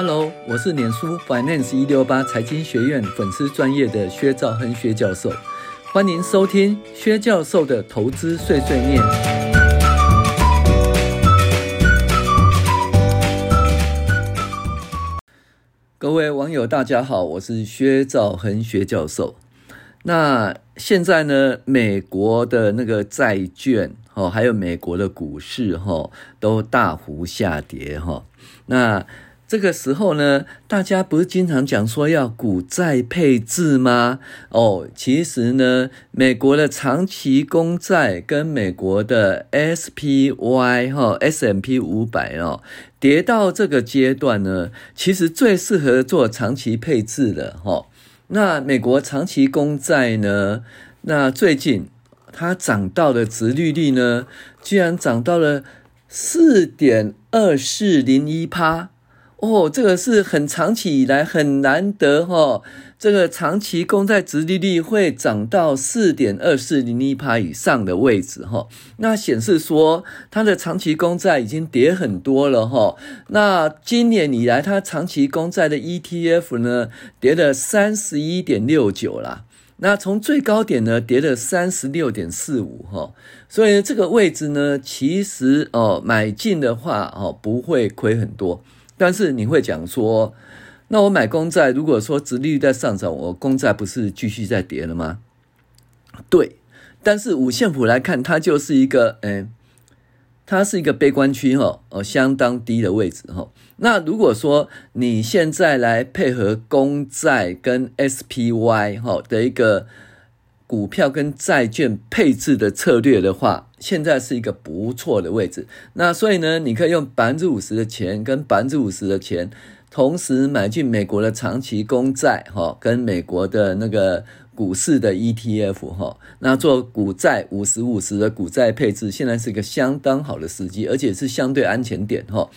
Hello，我是脸书 Finance 一六八财经学院粉丝专业的薛兆亨薛教授，欢迎收听薛教授的投资碎碎念。各位网友，大家好，我是薛兆亨薛教授。那现在呢，美国的那个债券哦，还有美国的股市哈，都大幅下跌哈。那这个时候呢，大家不是经常讲说要股债配置吗？哦，其实呢，美国的长期公债跟美国的 SPY 哈 S M P 五百哦，跌到这个阶段呢，其实最适合做长期配置的哈。那美国长期公债呢？那最近它涨到的殖利率呢，居然涨到了四点二四零一趴。哦，这个是很长期以来很难得哈、哦，这个长期公债殖利率会涨到四点二四零一趴以上的位置哈、哦，那显示说它的长期公债已经跌很多了哈、哦。那今年以来，它长期公债的 ETF 呢，跌了三十一点六九啦，那从最高点呢，跌了三十六点四五哈，所以这个位置呢，其实哦，买进的话哦，不会亏很多。但是你会讲说，那我买公债，如果说殖利率在上涨，我公债不是继续在跌了吗？对，但是五线谱来看，它就是一个，哎，它是一个悲观区哈，哦，相当低的位置哈。那如果说你现在来配合公债跟 SPY 哈的一个股票跟债券配置的策略的话，现在是一个不错的位置，那所以呢，你可以用百分之五十的钱跟百分之五十的钱，同时买进美国的长期公债哈，跟美国的那个股市的 ETF 哈，那做股债五十五十的股债配置，现在是一个相当好的时机，而且是相对安全点哈。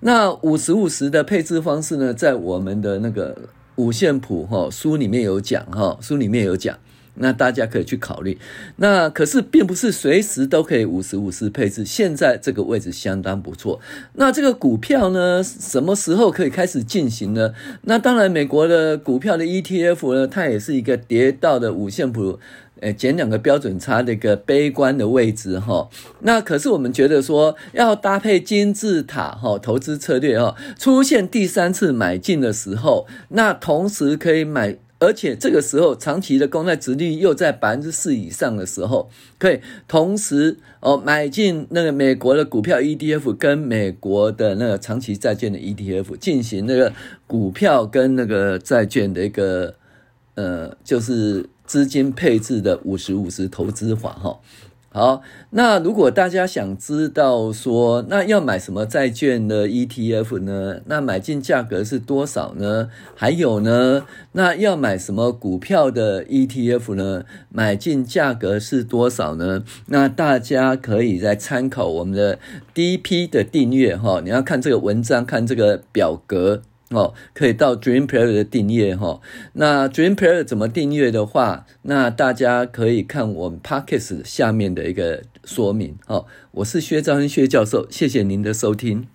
那五十五十的配置方式呢，在我们的那个五线谱哈书里面有讲哈，书里面有讲。那大家可以去考虑，那可是并不是随时都可以五十五十配置。现在这个位置相当不错。那这个股票呢，什么时候可以开始进行呢？那当然，美国的股票的 ETF 呢，它也是一个跌到的五线谱，诶，减两个标准差的一个悲观的位置哈。那可是我们觉得说，要搭配金字塔哈投资策略哈，出现第三次买进的时候，那同时可以买。而且这个时候，长期的公债值率又在百分之四以上的时候，可以同时哦买进那个美国的股票 ETF 跟美国的那个长期债券的 ETF，进行那个股票跟那个债券的一个呃，就是资金配置的五十五十投资法哈。好，那如果大家想知道说，那要买什么债券的 ETF 呢？那买进价格是多少呢？还有呢，那要买什么股票的 ETF 呢？买进价格是多少呢？那大家可以再参考我们的第一批的订阅哈，你要看这个文章，看这个表格。哦，可以到 Dream Player 的订阅哈。那 Dream Player 怎么订阅的话，那大家可以看我们 Podcast 下面的一个说明。哦，我是薛兆恩薛教授，谢谢您的收听。